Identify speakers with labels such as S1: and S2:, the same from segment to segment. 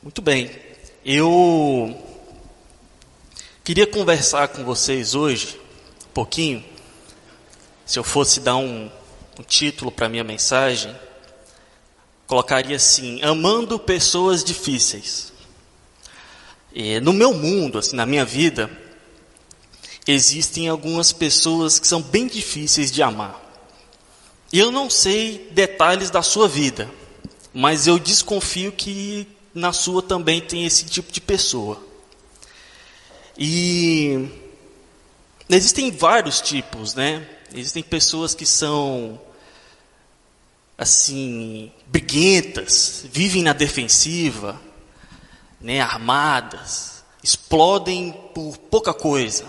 S1: Muito bem. Eu queria conversar com vocês hoje um pouquinho. Se eu fosse dar um, um título para minha mensagem, colocaria assim: Amando pessoas difíceis. E no meu mundo, assim, na minha vida, existem algumas pessoas que são bem difíceis de amar. E eu não sei detalhes da sua vida, mas eu desconfio que na sua também tem esse tipo de pessoa. E existem vários tipos, né? Existem pessoas que são assim, briguentas, vivem na defensiva, né, armadas, explodem por pouca coisa.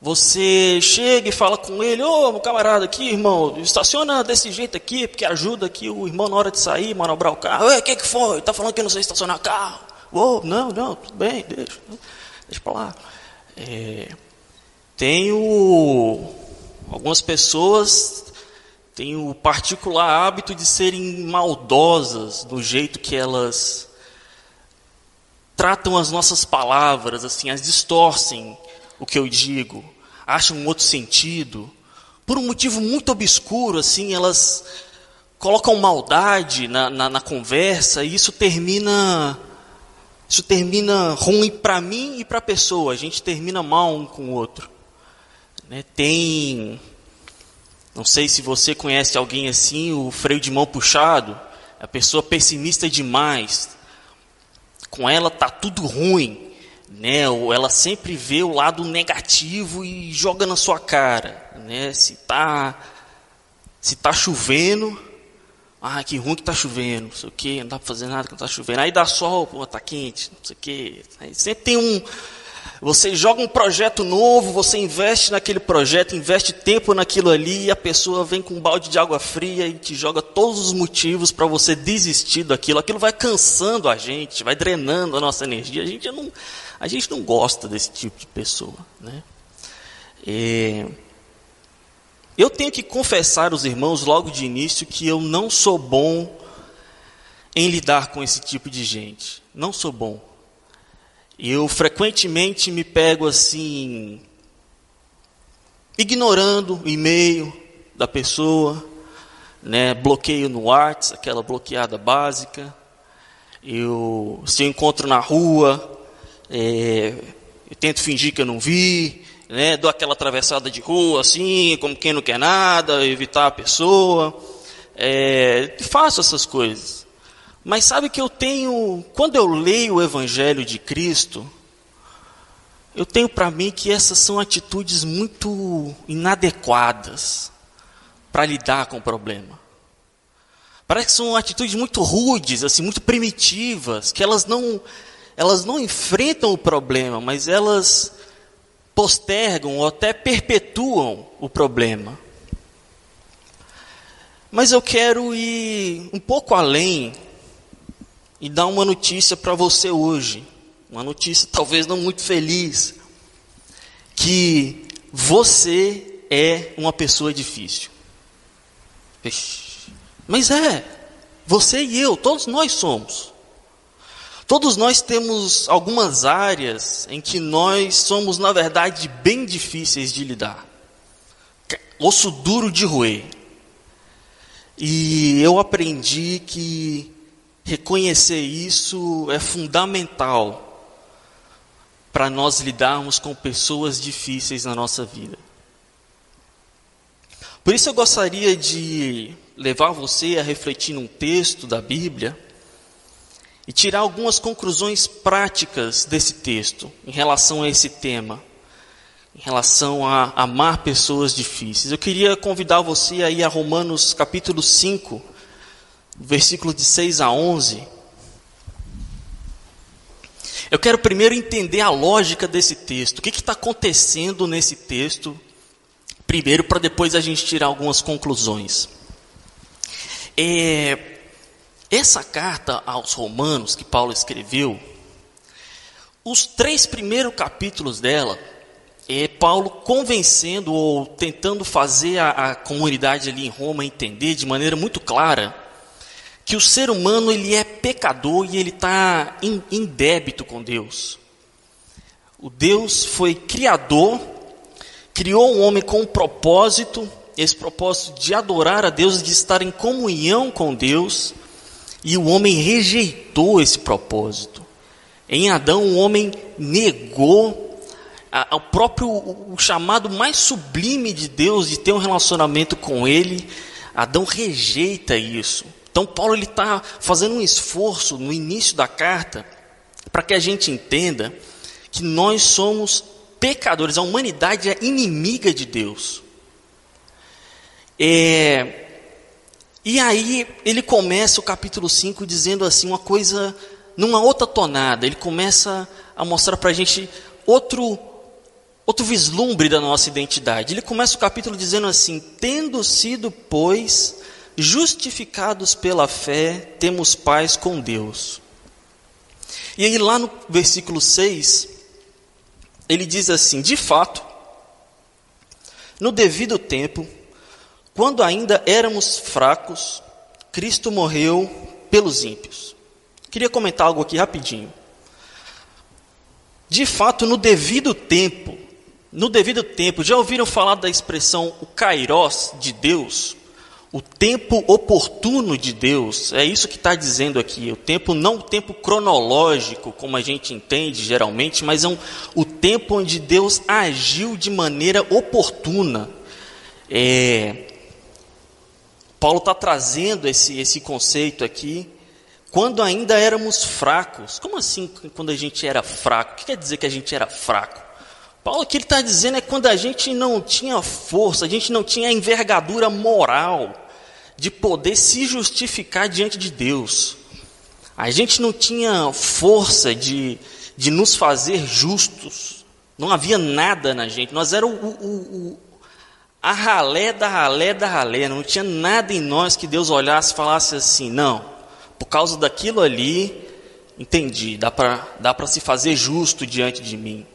S1: Você chega e fala com ele, ô meu camarada aqui, irmão, estaciona desse jeito aqui, porque ajuda aqui o irmão na hora de sair, manobrar o carro. o que, que foi? Está falando que eu não sei estacionar carro. Ô, não, não, tudo bem, deixa, deixa para lá. É, tenho algumas pessoas têm o particular hábito de serem maldosas do jeito que elas tratam as nossas palavras, assim, as distorcem o que eu digo, acham um outro sentido. Por um motivo muito obscuro, assim, elas colocam maldade na, na, na conversa e isso termina isso termina ruim para mim e para a pessoa. A gente termina mal um com o outro. Né? Tem não sei se você conhece alguém assim, o freio de mão puxado, a pessoa pessimista demais. Com ela tá tudo ruim, né? Ela sempre vê o lado negativo e joga na sua cara, né? Se tá se tá chovendo, ah, que ruim que tá chovendo, não sei o que, não dá para fazer nada que não tá chovendo. Aí dá sol, pô, tá quente, não sei o que. Aí sempre tem um você joga um projeto novo, você investe naquele projeto, investe tempo naquilo ali, e a pessoa vem com um balde de água fria e te joga todos os motivos para você desistir daquilo. Aquilo vai cansando a gente, vai drenando a nossa energia. A gente não, a gente não gosta desse tipo de pessoa. Né? Eu tenho que confessar aos irmãos logo de início que eu não sou bom em lidar com esse tipo de gente. Não sou bom. Eu frequentemente me pego assim, ignorando o e-mail da pessoa, né, bloqueio no WhatsApp, aquela bloqueada básica. Eu, se eu encontro na rua, é, eu tento fingir que eu não vi, né, dou aquela atravessada de rua assim, como quem não quer nada, evitar a pessoa. É, faço essas coisas. Mas sabe que eu tenho, quando eu leio o Evangelho de Cristo, eu tenho para mim que essas são atitudes muito inadequadas para lidar com o problema. Parece que são atitudes muito rudes, assim, muito primitivas, que elas não, elas não enfrentam o problema, mas elas postergam ou até perpetuam o problema. Mas eu quero ir um pouco além e dar uma notícia para você hoje, uma notícia talvez não muito feliz, que você é uma pessoa difícil. Mas é, você e eu, todos nós somos. Todos nós temos algumas áreas em que nós somos, na verdade, bem difíceis de lidar. Osso duro de roer. E eu aprendi que Reconhecer isso é fundamental para nós lidarmos com pessoas difíceis na nossa vida. Por isso eu gostaria de levar você a refletir num texto da Bíblia e tirar algumas conclusões práticas desse texto em relação a esse tema, em relação a amar pessoas difíceis. Eu queria convidar você aí a Romanos capítulo 5, versículo de 6 a 11. Eu quero primeiro entender a lógica desse texto. O que está acontecendo nesse texto? Primeiro, para depois a gente tirar algumas conclusões. É, essa carta aos Romanos que Paulo escreveu, os três primeiros capítulos dela, é Paulo convencendo ou tentando fazer a, a comunidade ali em Roma entender de maneira muito clara que o ser humano ele é pecador e ele está em, em débito com Deus. O Deus foi criador, criou o um homem com um propósito, esse propósito de adorar a Deus, de estar em comunhão com Deus, e o homem rejeitou esse propósito. Em Adão, o homem negou o próprio o chamado mais sublime de Deus de ter um relacionamento com Ele. Adão rejeita isso. Então Paulo ele está fazendo um esforço no início da carta para que a gente entenda que nós somos pecadores, a humanidade é inimiga de Deus. É, e aí ele começa o capítulo 5 dizendo assim uma coisa numa outra tonada. Ele começa a mostrar para a gente outro outro vislumbre da nossa identidade. Ele começa o capítulo dizendo assim: tendo sido, pois, justificados pela fé, temos paz com Deus. E aí, lá no versículo 6, ele diz assim: De fato, no devido tempo, quando ainda éramos fracos, Cristo morreu pelos ímpios. Queria comentar algo aqui rapidinho. De fato, no devido tempo, no devido tempo, já ouviram falar da expressão o kairos de Deus? O tempo oportuno de Deus, é isso que está dizendo aqui. O tempo, não o tempo cronológico, como a gente entende geralmente, mas é um, o tempo onde Deus agiu de maneira oportuna. É, Paulo está trazendo esse, esse conceito aqui. Quando ainda éramos fracos. Como assim quando a gente era fraco? O que quer dizer que a gente era fraco? Paulo o que ele está dizendo é quando a gente não tinha força, a gente não tinha envergadura moral de poder se justificar diante de Deus. A gente não tinha força de, de nos fazer justos. Não havia nada na gente. Nós o, o, o, a ralé da ralé da ralé. Não tinha nada em nós que Deus olhasse e falasse assim: não, por causa daquilo ali, entendi, dá para dá se fazer justo diante de mim.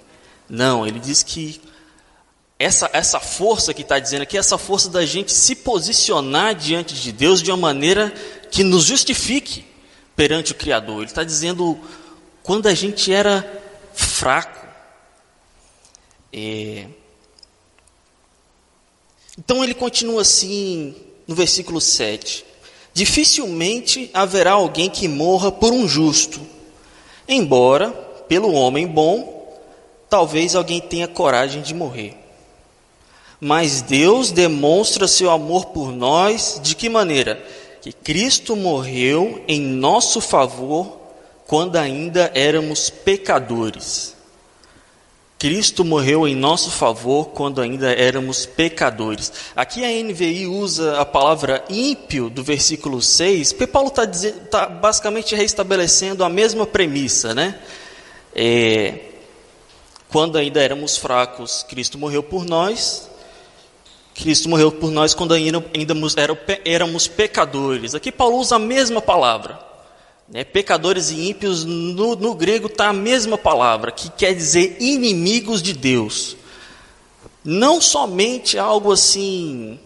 S1: Não, ele diz que essa, essa força que está dizendo aqui, essa força da gente se posicionar diante de Deus de uma maneira que nos justifique perante o Criador. Ele está dizendo quando a gente era fraco. É... Então ele continua assim no versículo 7. Dificilmente haverá alguém que morra por um justo, embora, pelo homem bom, talvez alguém tenha coragem de morrer. Mas Deus demonstra seu amor por nós de que maneira? Que Cristo morreu em nosso favor quando ainda éramos pecadores. Cristo morreu em nosso favor quando ainda éramos pecadores. Aqui a NVI usa a palavra ímpio do versículo 6, porque Paulo está tá basicamente restabelecendo a mesma premissa, né? É, quando ainda éramos fracos, Cristo morreu por nós, Cristo morreu por nós quando ainda, ainda éramos pecadores. Aqui Paulo usa a mesma palavra. Né? Pecadores e ímpios, no, no grego está a mesma palavra, que quer dizer inimigos de Deus. Não somente algo assim,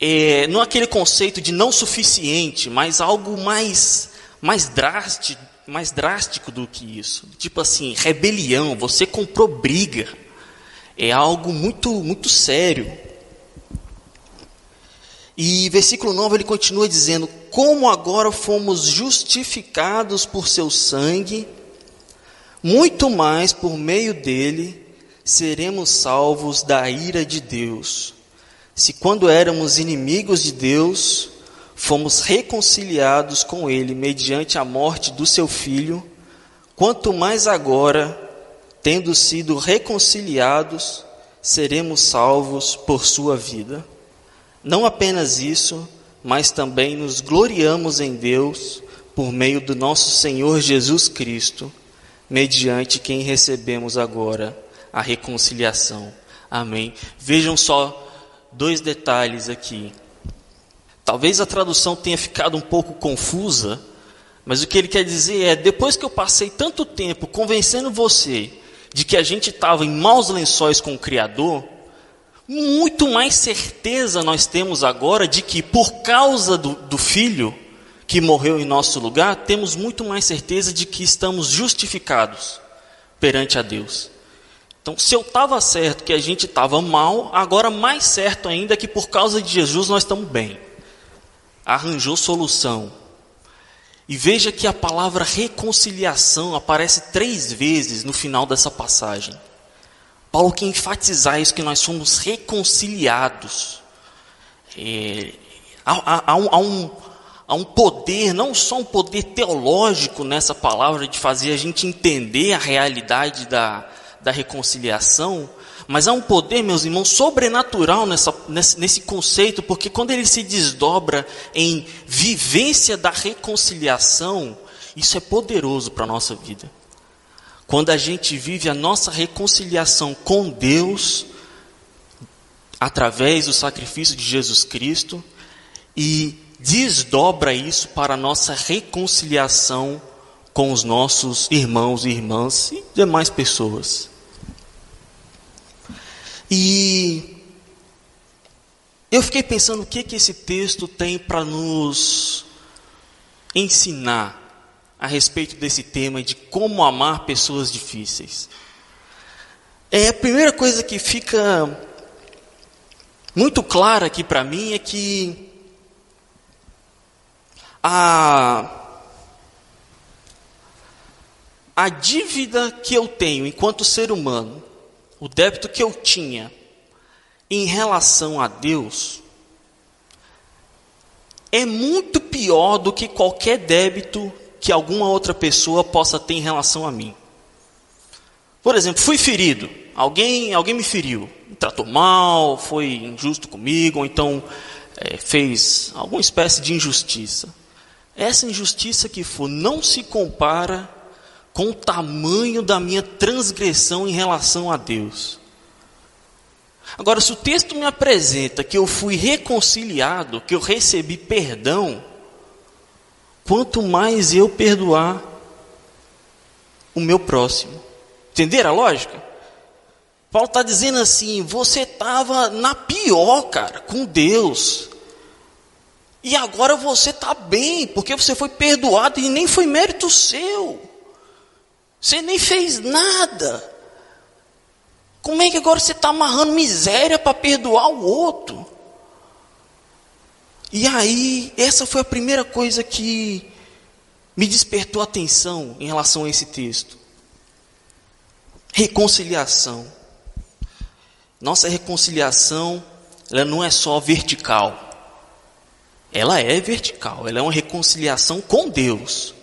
S1: é, não aquele conceito de não suficiente, mas algo mais, mais drástico, mais drástico do que isso. Tipo assim, rebelião, você comprou briga é algo muito, muito sério. E versículo 9 ele continua dizendo: Como agora fomos justificados por seu sangue, muito mais por meio dele seremos salvos da ira de Deus. Se quando éramos inimigos de Deus, fomos reconciliados com ele mediante a morte do seu filho, quanto mais agora tendo sido reconciliados, seremos salvos por sua vida. Não apenas isso, mas também nos gloriamos em Deus por meio do nosso Senhor Jesus Cristo, mediante quem recebemos agora a reconciliação. Amém. Vejam só dois detalhes aqui. Talvez a tradução tenha ficado um pouco confusa, mas o que ele quer dizer é: depois que eu passei tanto tempo convencendo você de que a gente estava em maus lençóis com o Criador, muito mais certeza nós temos agora de que, por causa do, do Filho que morreu em nosso lugar, temos muito mais certeza de que estamos justificados perante a Deus. Então, se eu estava certo que a gente estava mal, agora mais certo ainda que por causa de Jesus nós estamos bem. Arranjou solução. E veja que a palavra reconciliação aparece três vezes no final dessa passagem. Paulo quer enfatizar isso, que nós somos reconciliados. É, há, há, um, há, um, há um poder, não só um poder teológico nessa palavra, de fazer a gente entender a realidade da, da reconciliação, mas há um poder, meus irmãos, sobrenatural nessa, nesse, nesse conceito, porque quando ele se desdobra em vivência da reconciliação, isso é poderoso para a nossa vida. Quando a gente vive a nossa reconciliação com Deus, através do sacrifício de Jesus Cristo, e desdobra isso para a nossa reconciliação com os nossos irmãos e irmãs e demais pessoas. E eu fiquei pensando o que, que esse texto tem para nos ensinar a respeito desse tema de como amar pessoas difíceis. É a primeira coisa que fica muito clara aqui para mim é que a a dívida que eu tenho enquanto ser humano, o débito que eu tinha em relação a Deus, é muito pior do que qualquer débito que alguma outra pessoa possa ter em relação a mim. Por exemplo, fui ferido, alguém, alguém me feriu, me tratou mal, foi injusto comigo, ou então é, fez alguma espécie de injustiça. Essa injustiça que for não se compara com o tamanho da minha transgressão em relação a Deus. Agora, se o texto me apresenta que eu fui reconciliado, que eu recebi perdão, quanto mais eu perdoar o meu próximo. Entenderam a lógica? Paulo está dizendo assim: você estava na pior, cara, com Deus. E agora você está bem, porque você foi perdoado e nem foi mérito seu. Você nem fez nada. Como é que agora você está amarrando miséria para perdoar o outro? E aí, essa foi a primeira coisa que me despertou atenção em relação a esse texto. Reconciliação. Nossa reconciliação, ela não é só vertical. Ela é vertical, ela é uma reconciliação com Deus.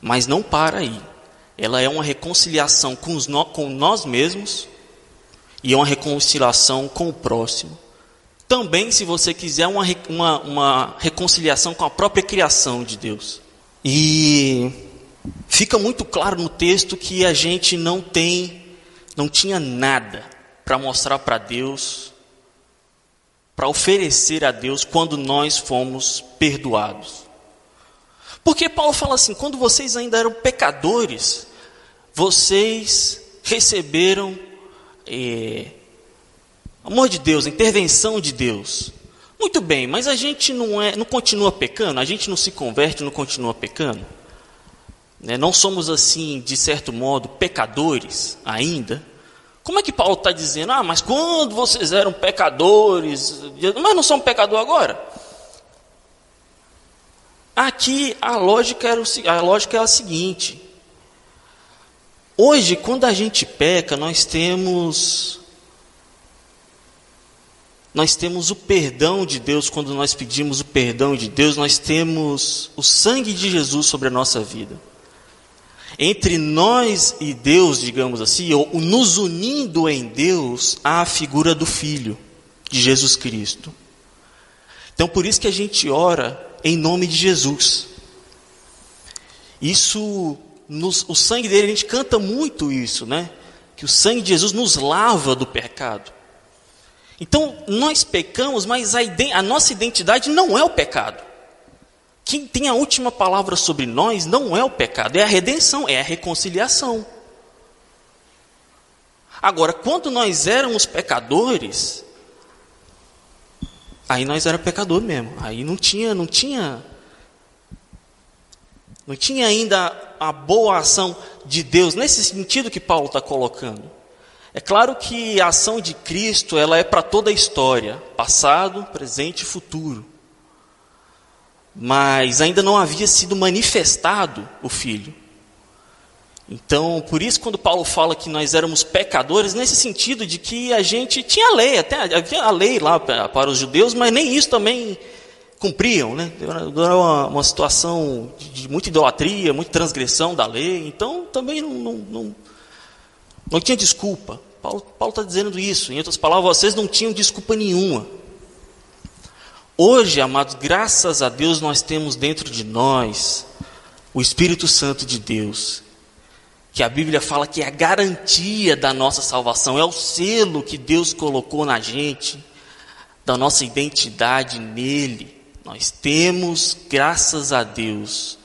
S1: Mas não para aí. Ela é uma reconciliação com, os, com nós mesmos e é uma reconciliação com o próximo. Também, se você quiser, uma, uma, uma reconciliação com a própria criação de Deus. E fica muito claro no texto que a gente não tem, não tinha nada para mostrar para Deus, para oferecer a Deus quando nós fomos perdoados. Porque Paulo fala assim: quando vocês ainda eram pecadores, vocês receberam eh, Amor de Deus, intervenção de Deus. Muito bem, mas a gente não, é, não continua pecando? A gente não se converte, não continua pecando? Né? Não somos assim, de certo modo, pecadores ainda? Como é que Paulo está dizendo? Ah, mas quando vocês eram pecadores, mas não são pecador agora? Aqui a lógica, era o, a lógica é a seguinte: hoje, quando a gente peca, nós temos nós temos o perdão de Deus, quando nós pedimos o perdão de Deus, nós temos o sangue de Jesus sobre a nossa vida. Entre nós e Deus, digamos assim, ou nos unindo em Deus, há a figura do Filho, de Jesus Cristo. Então, por isso que a gente ora em nome de Jesus. Isso, nos, o sangue dele, a gente canta muito isso, né? Que o sangue de Jesus nos lava do pecado. Então, nós pecamos, mas a, a nossa identidade não é o pecado. Quem tem a última palavra sobre nós não é o pecado, é a redenção, é a reconciliação. Agora, quando nós éramos pecadores, aí nós era pecador mesmo. Aí não tinha, não tinha não tinha ainda a boa ação de Deus nesse sentido que Paulo está colocando. É claro que a ação de Cristo ela é para toda a história, passado, presente e futuro. Mas ainda não havia sido manifestado o Filho. Então, por isso, quando Paulo fala que nós éramos pecadores, nesse sentido de que a gente tinha lei, até havia a lei lá para os judeus, mas nem isso também cumpriam, né? Era uma, uma situação de, de, muita idolatria, muita transgressão da lei, então também não, não, não, não tinha desculpa. Paulo está dizendo isso, em outras palavras, vocês não tinham desculpa nenhuma. Hoje, amados, graças a Deus, nós temos dentro de nós o Espírito Santo de Deus, que a Bíblia fala que é a garantia da nossa salvação, é o selo que Deus colocou na gente, da nossa identidade nele. Nós temos, graças a Deus,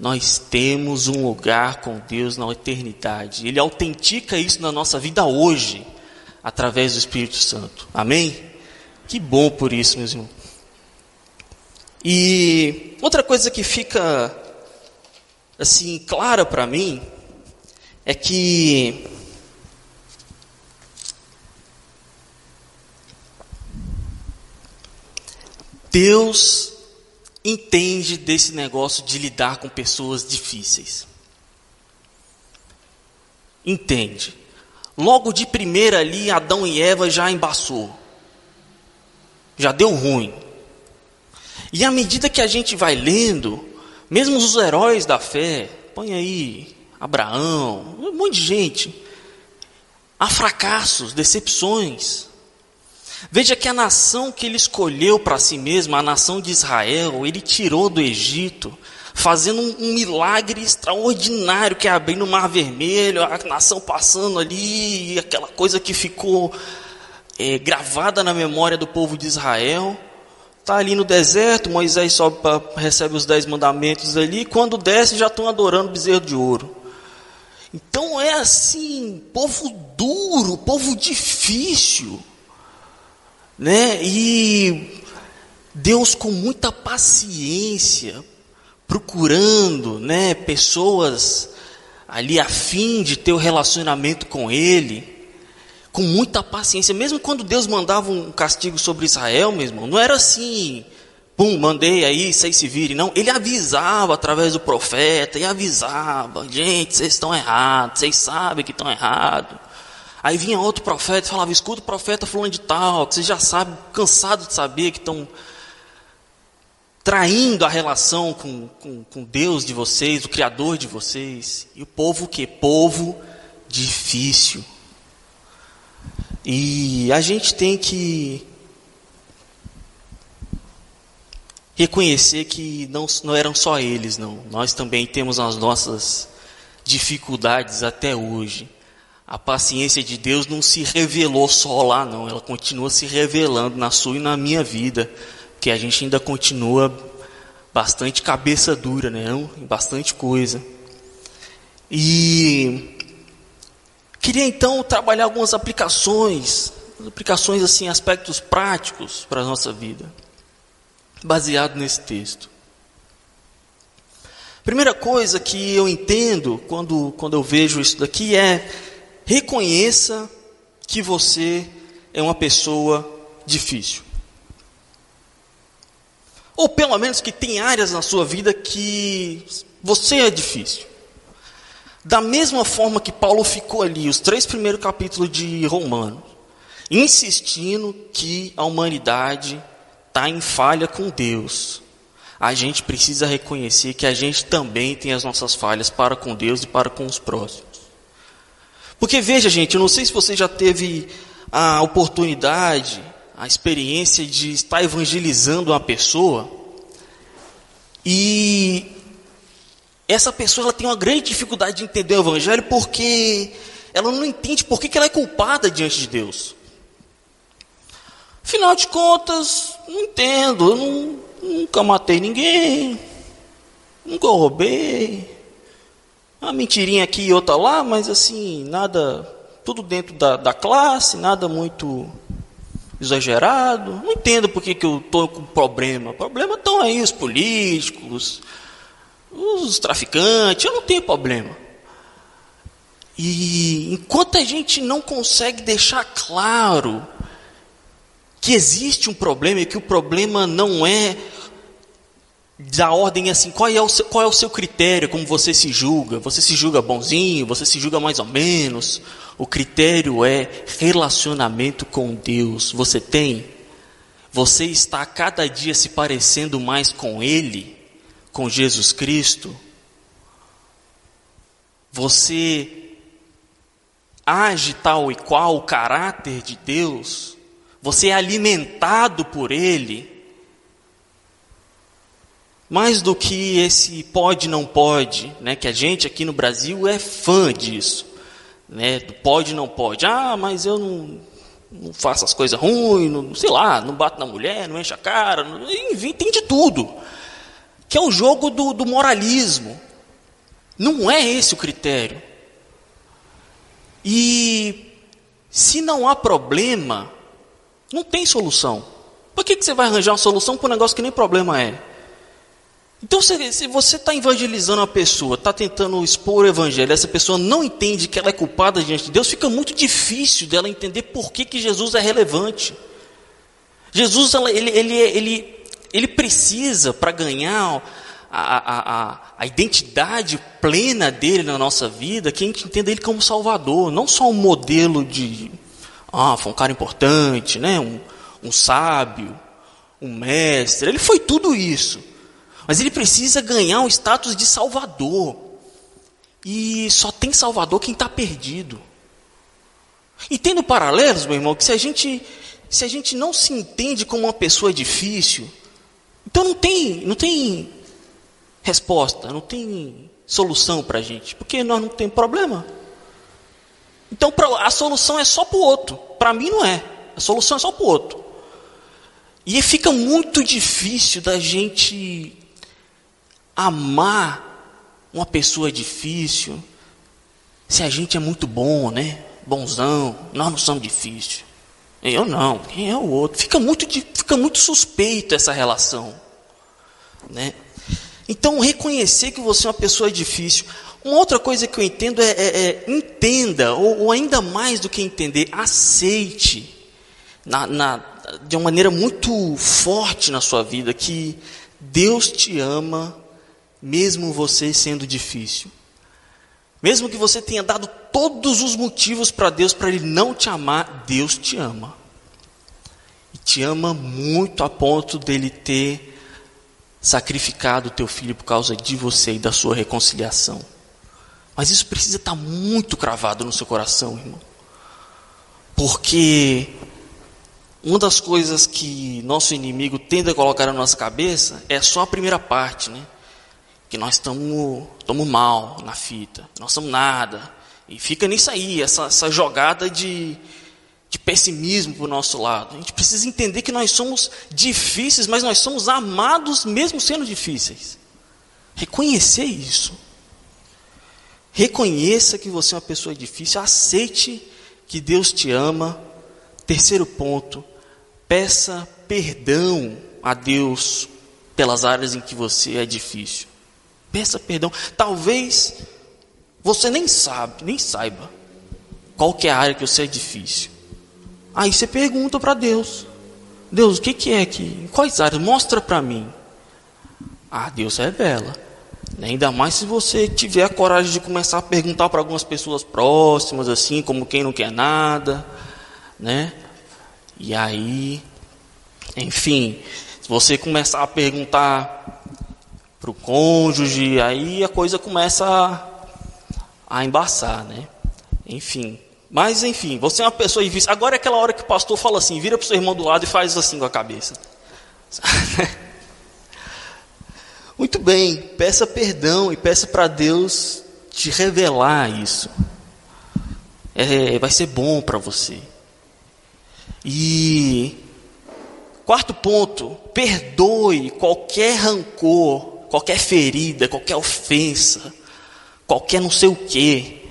S1: nós temos um lugar com Deus na eternidade. Ele autentica isso na nossa vida hoje, através do Espírito Santo. Amém? Que bom por isso, meus irmãos. E outra coisa que fica assim clara para mim é que Deus entende desse negócio de lidar com pessoas difíceis. Entende. Logo de primeira ali, Adão e Eva já embaçou. Já deu ruim. E à medida que a gente vai lendo, mesmo os heróis da fé, põe aí Abraão, um monte de gente, há fracassos, decepções. Veja que a nação que ele escolheu para si mesmo, a nação de Israel, ele tirou do Egito, fazendo um, um milagre extraordinário que é abrindo o Mar Vermelho, a nação passando ali, aquela coisa que ficou é, gravada na memória do povo de Israel. Está ali no deserto, Moisés sobe pra, recebe os dez mandamentos ali, quando desce já estão adorando bezerro de ouro. Então é assim, povo duro, povo difícil né? E Deus com muita paciência procurando, né, pessoas ali a fim de ter o um relacionamento com ele, com muita paciência, mesmo quando Deus mandava um castigo sobre Israel, meu irmão, não era assim, pum, mandei aí, vocês se virem, não, ele avisava através do profeta, e avisava, gente, vocês estão errados, vocês sabem que estão errados, Aí vinha outro profeta e falava: escuta o profeta falando de tal, que vocês já sabem, cansado de saber que estão traindo a relação com, com, com, Deus de vocês, o Criador de vocês. E o povo que? Povo difícil. E a gente tem que reconhecer que não, não eram só eles, não. Nós também temos as nossas dificuldades até hoje a paciência de Deus não se revelou só lá, não. Ela continua se revelando na sua e na minha vida. Que a gente ainda continua bastante cabeça dura, né? Bastante coisa. E queria então trabalhar algumas aplicações, aplicações assim, aspectos práticos para a nossa vida, baseado nesse texto. Primeira coisa que eu entendo quando, quando eu vejo isso daqui é Reconheça que você é uma pessoa difícil. Ou pelo menos que tem áreas na sua vida que você é difícil. Da mesma forma que Paulo ficou ali, os três primeiros capítulos de Romanos, insistindo que a humanidade está em falha com Deus. A gente precisa reconhecer que a gente também tem as nossas falhas para com Deus e para com os próximos. Porque veja, gente, eu não sei se você já teve a oportunidade, a experiência de estar evangelizando uma pessoa e essa pessoa ela tem uma grande dificuldade de entender o evangelho porque ela não entende por que, ela é culpada diante de Deus. Afinal de contas, não entendo, eu não, nunca matei ninguém, nunca roubei, uma mentirinha aqui e outra lá, mas assim, nada, tudo dentro da, da classe, nada muito exagerado. Não entendo por que, que eu estou com problema. Problema estão aí os políticos, os traficantes. Eu não tenho problema. E enquanto a gente não consegue deixar claro que existe um problema e que o problema não é da ordem assim, qual é, o seu, qual é o seu critério, como você se julga? Você se julga bonzinho, você se julga mais ou menos? O critério é relacionamento com Deus. Você tem? Você está a cada dia se parecendo mais com Ele, com Jesus Cristo? Você age tal e qual o caráter de Deus? Você é alimentado por Ele? Mais do que esse pode não pode, né, que a gente aqui no Brasil é fã disso, né, do pode não pode. Ah, mas eu não, não faço as coisas ruins, não, sei lá, não bato na mulher, não enche a cara, não, enfim, tem de tudo. Que é o jogo do, do moralismo. Não é esse o critério. E se não há problema, não tem solução. Por que, que você vai arranjar uma solução para um negócio que nem problema é? Então, se você está evangelizando uma pessoa, está tentando expor o evangelho, essa pessoa não entende que ela é culpada diante de Deus, fica muito difícil dela entender por que, que Jesus é relevante. Jesus, ele, ele, ele, ele precisa, para ganhar a, a, a, identidade plena dele na nossa vida, que a gente entenda ele como Salvador, não só um modelo de, ah, foi um cara importante, né? um, um sábio, um mestre, ele foi tudo isso. Mas ele precisa ganhar o status de salvador. E só tem salvador quem está perdido. E tendo paralelos, meu irmão, que se a gente se a gente não se entende como uma pessoa difícil, então não tem não tem resposta, não tem solução para a gente, porque nós não temos problema. Então a solução é só para o outro. Para mim não é. A solução é só para o outro. E fica muito difícil da gente amar uma pessoa difícil se a gente é muito bom, né? Bonzão, nós não somos difíceis. Eu não, quem é o outro? Fica muito, fica muito suspeito essa relação, né? Então, reconhecer que você é uma pessoa difícil. Uma outra coisa que eu entendo é, é, é entenda, ou, ou, ainda mais do que entender, aceite na, na, de uma maneira muito forte na sua vida que Deus te ama mesmo você sendo difícil. Mesmo que você tenha dado todos os motivos para Deus para Ele não te amar, Deus te ama. E te ama muito a ponto dele ter sacrificado o teu filho por causa de você e da sua reconciliação. Mas isso precisa estar muito cravado no seu coração, irmão. Porque uma das coisas que nosso inimigo tende a colocar na nossa cabeça é só a primeira parte, né? Que nós estamos mal na fita, nós somos nada. E fica nisso aí, essa, essa jogada de, de pessimismo para o nosso lado. A gente precisa entender que nós somos difíceis, mas nós somos amados mesmo sendo difíceis. Reconhecer isso. Reconheça que você é uma pessoa difícil, aceite que Deus te ama. Terceiro ponto, peça perdão a Deus pelas áreas em que você é difícil. Peça perdão. Talvez você nem sabe, nem saiba qual que é a área que você é difícil. Aí você pergunta para Deus: Deus, o que, que é que? Quais áreas? Mostra para mim. Ah, Deus revela. Ainda mais se você tiver a coragem de começar a perguntar para algumas pessoas próximas, assim, como quem não quer nada, né? E aí, enfim, se você começar a perguntar para o cônjuge, aí a coisa começa a, a embaçar, né? Enfim. Mas, enfim, você é uma pessoa difícil. Agora é aquela hora que o pastor fala assim: vira para o seu irmão do lado e faz assim com a cabeça. Muito bem, peça perdão e peça para Deus te revelar isso. É, vai ser bom para você. E quarto ponto, perdoe qualquer rancor qualquer ferida, qualquer ofensa, qualquer não sei o que,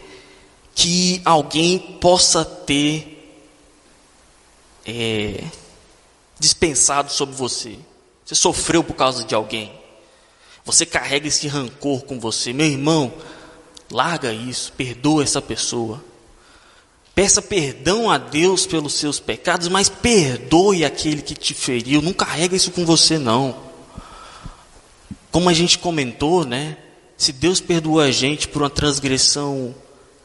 S1: que alguém possa ter é, dispensado sobre você. Você sofreu por causa de alguém. Você carrega esse rancor com você. Meu irmão, larga isso, perdoa essa pessoa. Peça perdão a Deus pelos seus pecados, mas perdoe aquele que te feriu. Não carrega isso com você, não. Como a gente comentou, né? Se Deus perdoou a gente por uma transgressão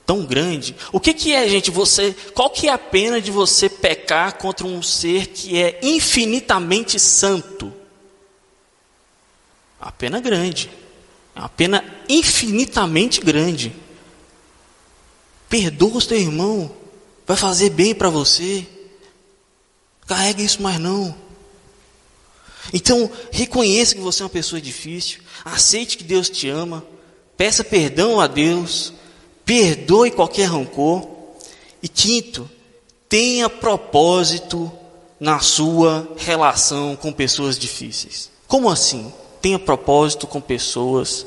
S1: tão grande, o que, que é, gente? Você, qual que é a pena de você pecar contra um ser que é infinitamente santo? A pena grande. É uma pena infinitamente grande. Perdoa o seu irmão. Vai fazer bem para você. Carrega isso mais não. Então, reconheça que você é uma pessoa difícil. Aceite que Deus te ama. Peça perdão a Deus. Perdoe qualquer rancor. E quinto, tenha propósito na sua relação com pessoas difíceis. Como assim? Tenha propósito com pessoas,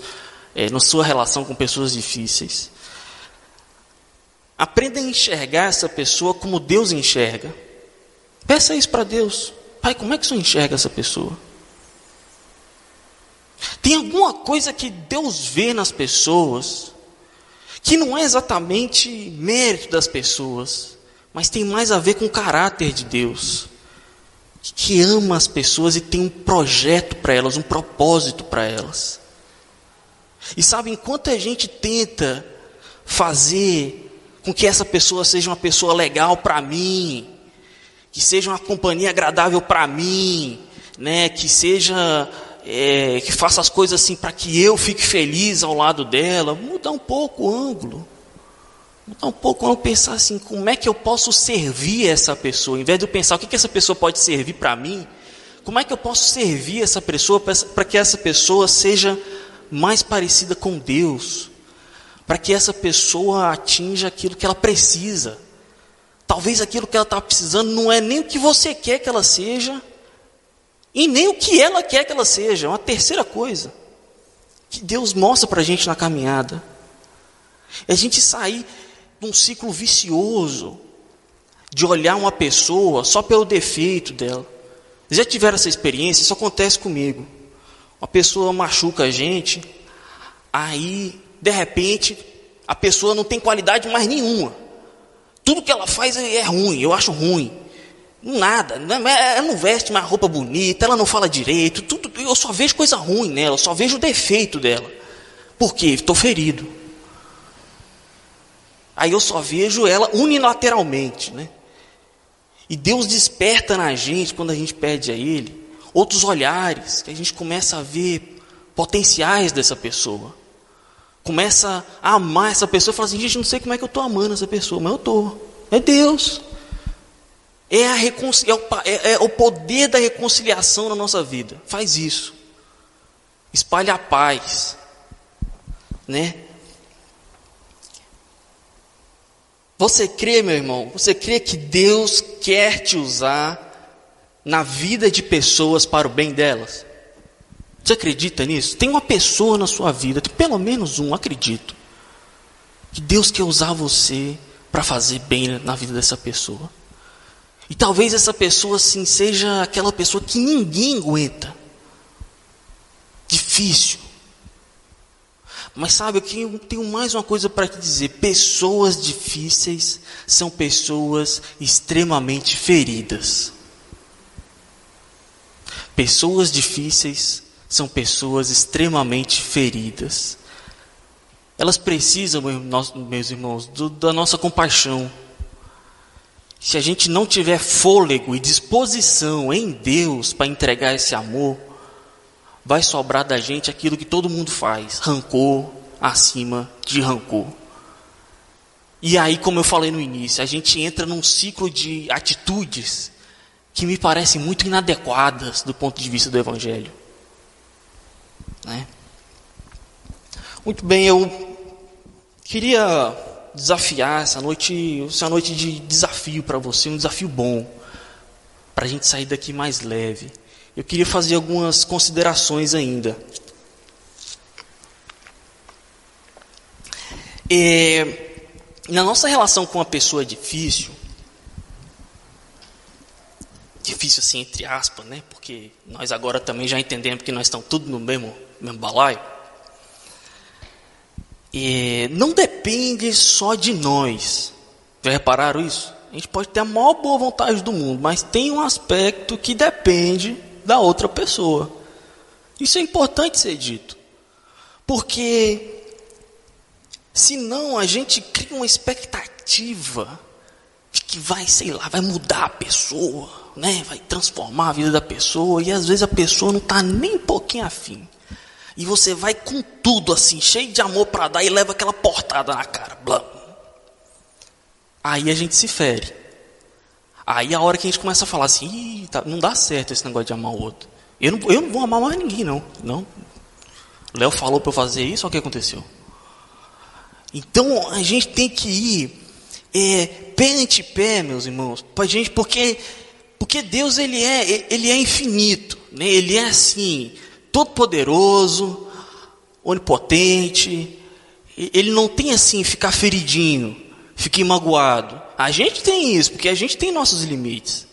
S1: é, na sua relação com pessoas difíceis. Aprenda a enxergar essa pessoa como Deus enxerga. Peça isso para Deus. Pai, como é que o senhor enxerga essa pessoa? Tem alguma coisa que Deus vê nas pessoas que não é exatamente mérito das pessoas, mas tem mais a ver com o caráter de Deus, que ama as pessoas e tem um projeto para elas, um propósito para elas. E sabe, enquanto a gente tenta fazer com que essa pessoa seja uma pessoa legal para mim, que seja uma companhia agradável para mim, né? Que seja é, que faça as coisas assim para que eu fique feliz ao lado dela. Mudar um pouco o ângulo. Mudar um pouco o ângulo, pensar assim, como é que eu posso servir essa pessoa? Em vez de eu pensar o que, que essa pessoa pode servir para mim, como é que eu posso servir essa pessoa para que essa pessoa seja mais parecida com Deus? para que essa pessoa atinja aquilo que ela precisa. Talvez aquilo que ela está precisando não é nem o que você quer que ela seja, e nem o que ela quer que ela seja. É uma terceira coisa que Deus mostra para a gente na caminhada. É a gente sair de um ciclo vicioso de olhar uma pessoa só pelo defeito dela. Já tiveram essa experiência? Isso acontece comigo. Uma pessoa machuca a gente, aí de repente, a pessoa não tem qualidade mais nenhuma. Tudo que ela faz é ruim, eu acho ruim. Nada, ela não veste mais roupa bonita, ela não fala direito, tudo, eu só vejo coisa ruim nela, eu só vejo o defeito dela. Por quê? Estou ferido. Aí eu só vejo ela unilateralmente, né? E Deus desperta na gente, quando a gente pede a Ele, outros olhares, que a gente começa a ver potenciais dessa pessoa começa a amar essa pessoa e fala assim: gente, não sei como é que eu estou amando essa pessoa, mas eu estou. É Deus. É, a é, o, é, é o poder da reconciliação na nossa vida. Faz isso. Espalha a paz. Né? Você crê, meu irmão? Você crê que Deus quer te usar na vida de pessoas para o bem delas? Você acredita nisso? Tem uma pessoa na sua vida, tem pelo menos um, acredito, que Deus quer usar você para fazer bem na vida dessa pessoa. E talvez essa pessoa assim seja aquela pessoa que ninguém aguenta. Difícil. Mas sabe, eu tenho mais uma coisa para te dizer: pessoas difíceis são pessoas extremamente feridas. Pessoas difíceis são pessoas extremamente feridas. Elas precisam, meus irmãos, do, da nossa compaixão. Se a gente não tiver fôlego e disposição em Deus para entregar esse amor, vai sobrar da gente aquilo que todo mundo faz: rancor acima de rancor. E aí, como eu falei no início, a gente entra num ciclo de atitudes que me parecem muito inadequadas do ponto de vista do Evangelho. Né? Muito bem, eu queria desafiar essa noite, essa noite de desafio para você, um desafio bom, para a gente sair daqui mais leve. Eu queria fazer algumas considerações ainda. É, na nossa relação com uma pessoa difícil, difícil assim entre aspas, né? Porque nós agora também já entendemos que nós estamos tudo no mesmo, mesmo balaio. E não depende só de nós. Já repararam isso? A gente pode ter a maior boa vontade do mundo, mas tem um aspecto que depende da outra pessoa. Isso é importante ser dito. Porque senão a gente cria uma expectativa de que vai, sei lá, vai mudar a pessoa, né? Vai transformar a vida da pessoa e às vezes a pessoa não está nem um pouquinho afim. E você vai com tudo assim, cheio de amor para dar e leva aquela portada na cara. Blá. Aí a gente se fere. Aí a hora que a gente começa a falar assim, tá, não dá certo esse negócio de amar o outro. Eu não, eu não vou amar mais ninguém, não. não. Léo falou para eu fazer isso, olha o que aconteceu. Então a gente tem que ir é, pé ante pé, meus irmãos, para gente, porque porque Deus ele é ele é infinito, né? Ele é assim todo poderoso, onipotente. Ele não tem assim ficar feridinho, ficar magoado. A gente tem isso, porque a gente tem nossos limites.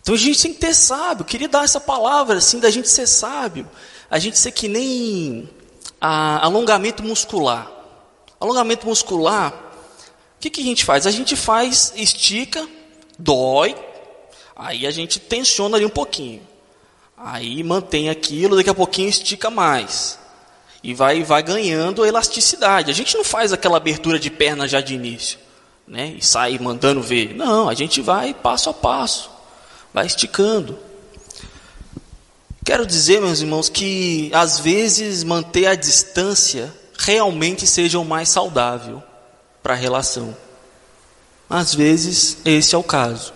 S1: Então a gente tem que ter sábio. Eu queria dar essa palavra assim da gente ser sábio. A gente ser que nem a, alongamento muscular. Alongamento muscular, o que, que a gente faz? A gente faz, estica, dói, aí a gente tensiona ali um pouquinho. Aí mantém aquilo, daqui a pouquinho estica mais. E vai, vai ganhando elasticidade. A gente não faz aquela abertura de perna já de início. Né? E sai mandando ver. Não, a gente vai passo a passo. Vai esticando. Quero dizer, meus irmãos, que às vezes manter a distância realmente seja o mais saudável para a relação. Às vezes esse é o caso.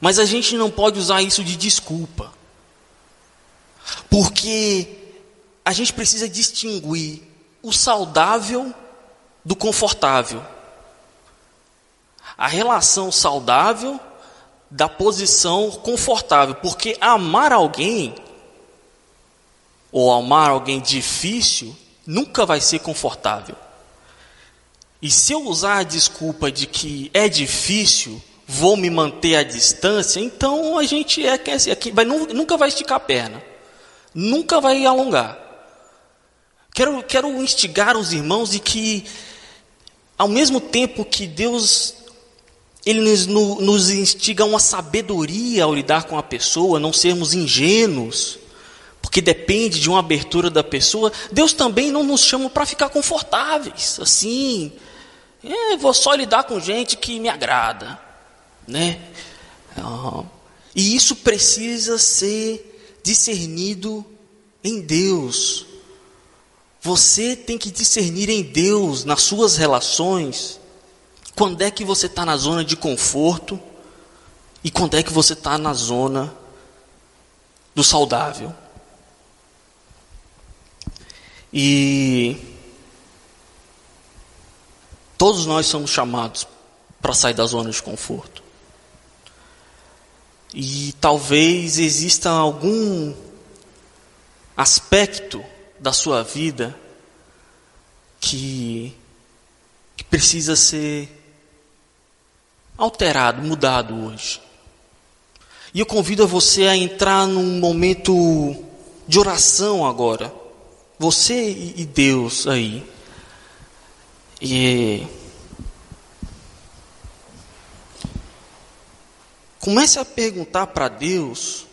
S1: Mas a gente não pode usar isso de desculpa. Porque a gente precisa distinguir o saudável do confortável. A relação saudável da posição confortável, porque amar alguém ou amar alguém difícil nunca vai ser confortável. E se eu usar a desculpa de que é difícil, vou me manter à distância, então a gente é que vai, nunca vai esticar a perna nunca vai alongar. Quero, quero instigar os irmãos de que, ao mesmo tempo que Deus ele nos, nos instiga uma sabedoria ao lidar com a pessoa, não sermos ingênuos, porque depende de uma abertura da pessoa, Deus também não nos chama para ficar confortáveis, assim, é, vou só lidar com gente que me agrada, né? Ah, e isso precisa ser discernido em Deus. Você tem que discernir em Deus, nas suas relações, quando é que você está na zona de conforto e quando é que você está na zona do saudável. E todos nós somos chamados para sair da zona de conforto. E talvez exista algum aspecto da sua vida que, que precisa ser alterado, mudado hoje. E eu convido a você a entrar num momento de oração agora. Você e Deus aí. E Comece a perguntar para Deus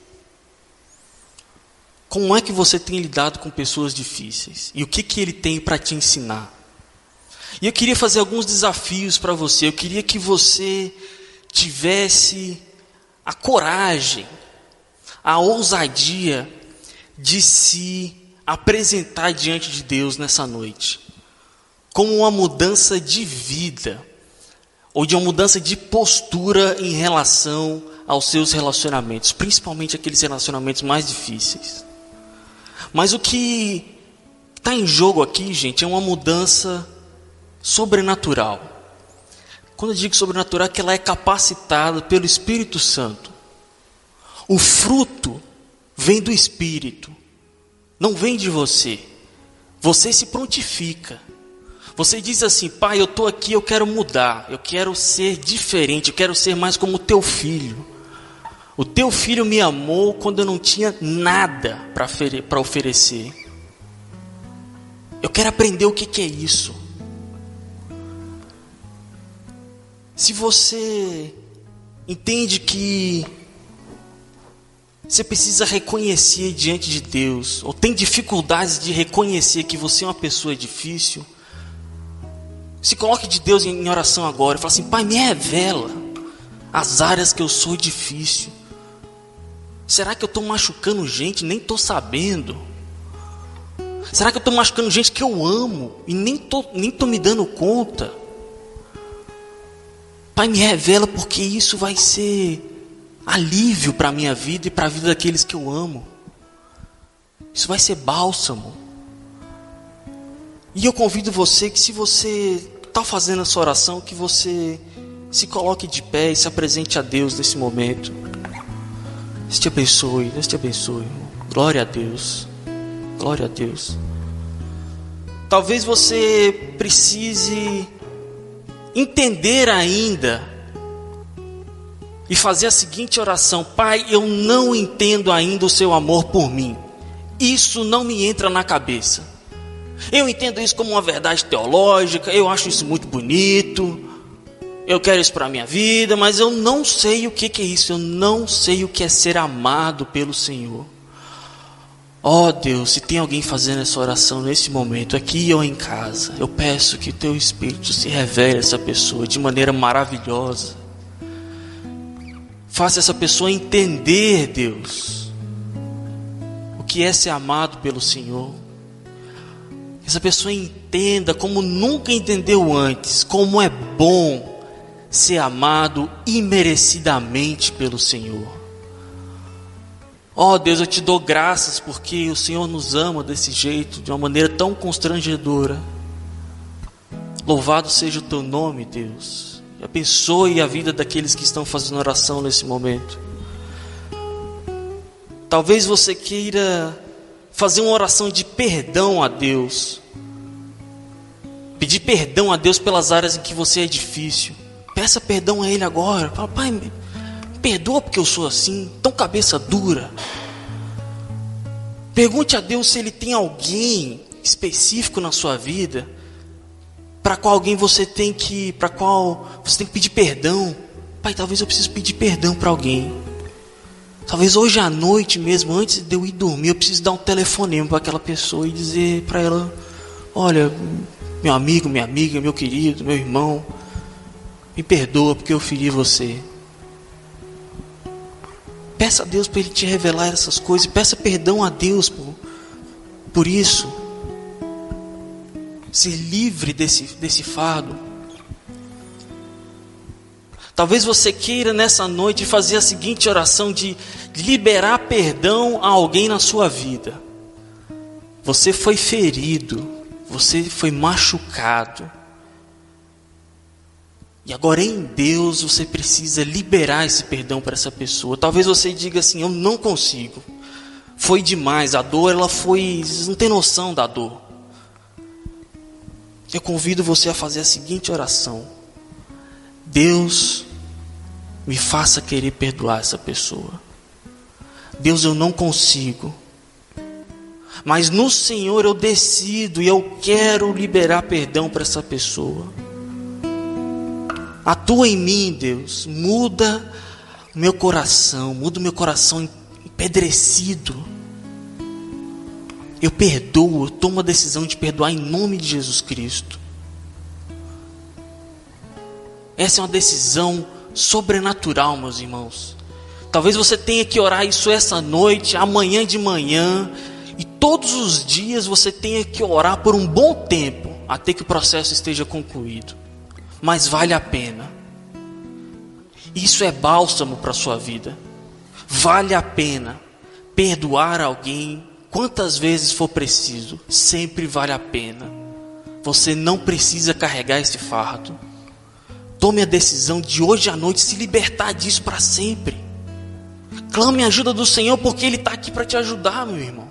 S1: como é que você tem lidado com pessoas difíceis e o que, que Ele tem para te ensinar. E eu queria fazer alguns desafios para você. Eu queria que você tivesse a coragem, a ousadia de se apresentar diante de Deus nessa noite, como uma mudança de vida ou de uma mudança de postura em relação aos seus relacionamentos, principalmente aqueles relacionamentos mais difíceis. Mas o que está em jogo aqui, gente, é uma mudança sobrenatural. Quando eu digo sobrenatural, é que ela é capacitada pelo Espírito Santo. O fruto vem do Espírito, não vem de você. Você se prontifica. Você diz assim, pai, eu estou aqui, eu quero mudar, eu quero ser diferente, eu quero ser mais como teu filho. O teu filho me amou quando eu não tinha nada para oferecer. Eu quero aprender o que, que é isso. Se você entende que você precisa reconhecer diante de Deus, ou tem dificuldades de reconhecer que você é uma pessoa difícil, se coloque de Deus em oração agora e fala assim: Pai, me revela as áreas que eu sou difícil. Será que eu estou machucando gente nem estou sabendo? Será que eu estou machucando gente que eu amo e nem estou nem tô me dando conta? Pai, me revela porque isso vai ser alívio para a minha vida e para a vida daqueles que eu amo. Isso vai ser bálsamo. E eu convido você que se você está fazendo essa oração, que você se coloque de pé e se apresente a Deus nesse momento. Deus te abençoe, Deus te abençoe. Glória a Deus. Glória a Deus. Talvez você precise entender ainda e fazer a seguinte oração: Pai, eu não entendo ainda o seu amor por mim. Isso não me entra na cabeça. Eu entendo isso como uma verdade teológica, eu acho isso muito bonito. Eu quero isso para minha vida, mas eu não sei o que, que é isso. Eu não sei o que é ser amado pelo Senhor. Ó oh Deus, se tem alguém fazendo essa oração nesse momento, aqui ou em casa, eu peço que teu Espírito se revele a essa pessoa de maneira maravilhosa. Faça essa pessoa entender, Deus, o que é ser amado pelo Senhor. Que essa pessoa entenda, como nunca entendeu antes, como é bom ser amado imerecidamente pelo Senhor. Ó oh, Deus, eu te dou graças porque o Senhor nos ama desse jeito, de uma maneira tão constrangedora. Louvado seja o teu nome, Deus. Abençoe a vida daqueles que estão fazendo oração nesse momento. Talvez você queira fazer uma oração de perdão a Deus. Pedir perdão a Deus pelas áreas em que você é difícil. Peça perdão a Ele agora. Fala, Pai, me perdoa porque eu sou assim, tão cabeça dura. Pergunte a Deus se Ele tem alguém específico na sua vida para qual alguém você tem que, para qual você tem que pedir perdão. Pai, talvez eu precise pedir perdão para alguém. Talvez hoje à noite mesmo, antes de eu ir dormir, eu preciso dar um telefonema para aquela pessoa e dizer para ela: Olha, meu amigo, minha amiga, meu querido, meu irmão, me perdoa porque eu feri você. Peça a Deus para Ele te revelar essas coisas. Peça perdão a Deus por, por isso ser livre desse, desse fardo. Talvez você queira nessa noite fazer a seguinte oração de liberar perdão a alguém na sua vida. Você foi ferido, você foi machucado. E agora em Deus você precisa liberar esse perdão para essa pessoa. Talvez você diga assim: "Eu não consigo. Foi demais, a dor ela foi, não tem noção da dor. Eu convido você a fazer a seguinte oração: Deus, me faça querer perdoar essa pessoa. Deus, eu não consigo. Mas no Senhor eu decido e eu quero liberar perdão para essa pessoa. Atua em mim, Deus. Muda meu coração, muda o meu coração empedrecido eu perdoo, eu tomo a decisão de perdoar em nome de Jesus Cristo. Essa é uma decisão sobrenatural, meus irmãos. Talvez você tenha que orar isso essa noite, amanhã de manhã, e todos os dias você tenha que orar por um bom tempo até que o processo esteja concluído. Mas vale a pena. Isso é bálsamo para a sua vida. Vale a pena perdoar alguém quantas vezes for preciso, sempre vale a pena. Você não precisa carregar esse fardo. Tome a decisão de hoje à noite se libertar disso para sempre. Clame a ajuda do Senhor, porque Ele está aqui para te ajudar, meu irmão.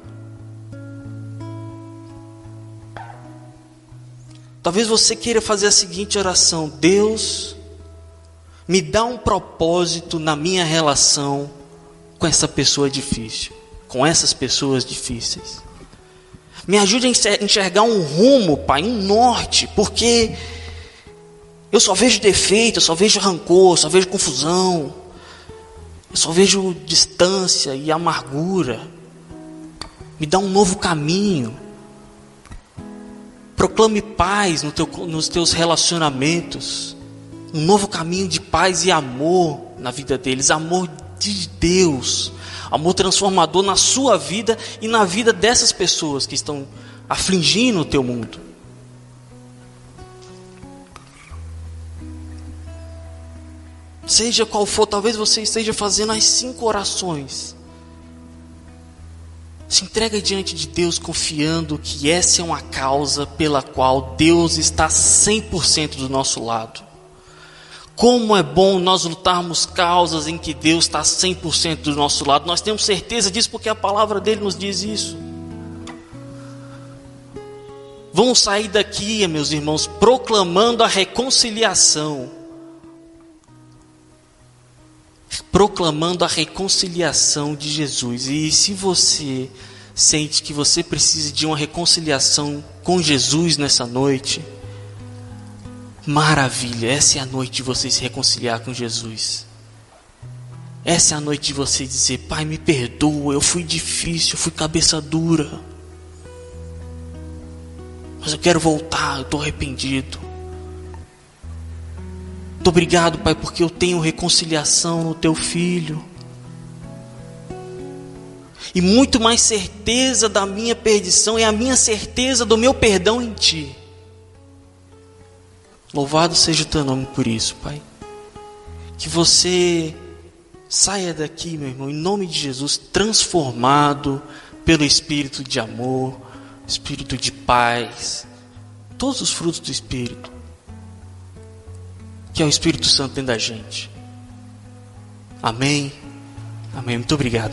S1: Talvez você queira fazer a seguinte oração: Deus, me dá um propósito na minha relação com essa pessoa difícil, com essas pessoas difíceis. Me ajude a enxergar um rumo, Pai, um norte, porque eu só vejo defeito, eu só vejo rancor, eu só vejo confusão, eu só vejo distância e amargura. Me dá um novo caminho. Proclame paz no teu, nos teus relacionamentos. Um novo caminho de paz e amor na vida deles. Amor de Deus. Amor transformador na sua vida e na vida dessas pessoas que estão afligindo o teu mundo. Seja qual for, talvez você esteja fazendo as cinco orações. Se entrega diante de Deus confiando que essa é uma causa pela qual Deus está 100% do nosso lado. Como é bom nós lutarmos causas em que Deus está 100% do nosso lado. Nós temos certeza disso porque a palavra dele nos diz isso. Vamos sair daqui, meus irmãos, proclamando a reconciliação. Proclamando a reconciliação de Jesus. E se você sente que você precisa de uma reconciliação com Jesus nessa noite, maravilha, essa é a noite de você se reconciliar com Jesus. Essa é a noite de você dizer: Pai, me perdoa, eu fui difícil, eu fui cabeça dura. Mas eu quero voltar, eu estou arrependido. Muito obrigado, Pai, porque eu tenho reconciliação no Teu Filho e muito mais certeza da minha perdição é a minha certeza do meu perdão em Ti. Louvado seja o Teu nome por isso, Pai. Que você saia daqui, meu irmão, em nome de Jesus, transformado pelo Espírito de amor, Espírito de paz, todos os frutos do Espírito, que é o Espírito Santo dentro da gente. Amém. Amém. Muito obrigado.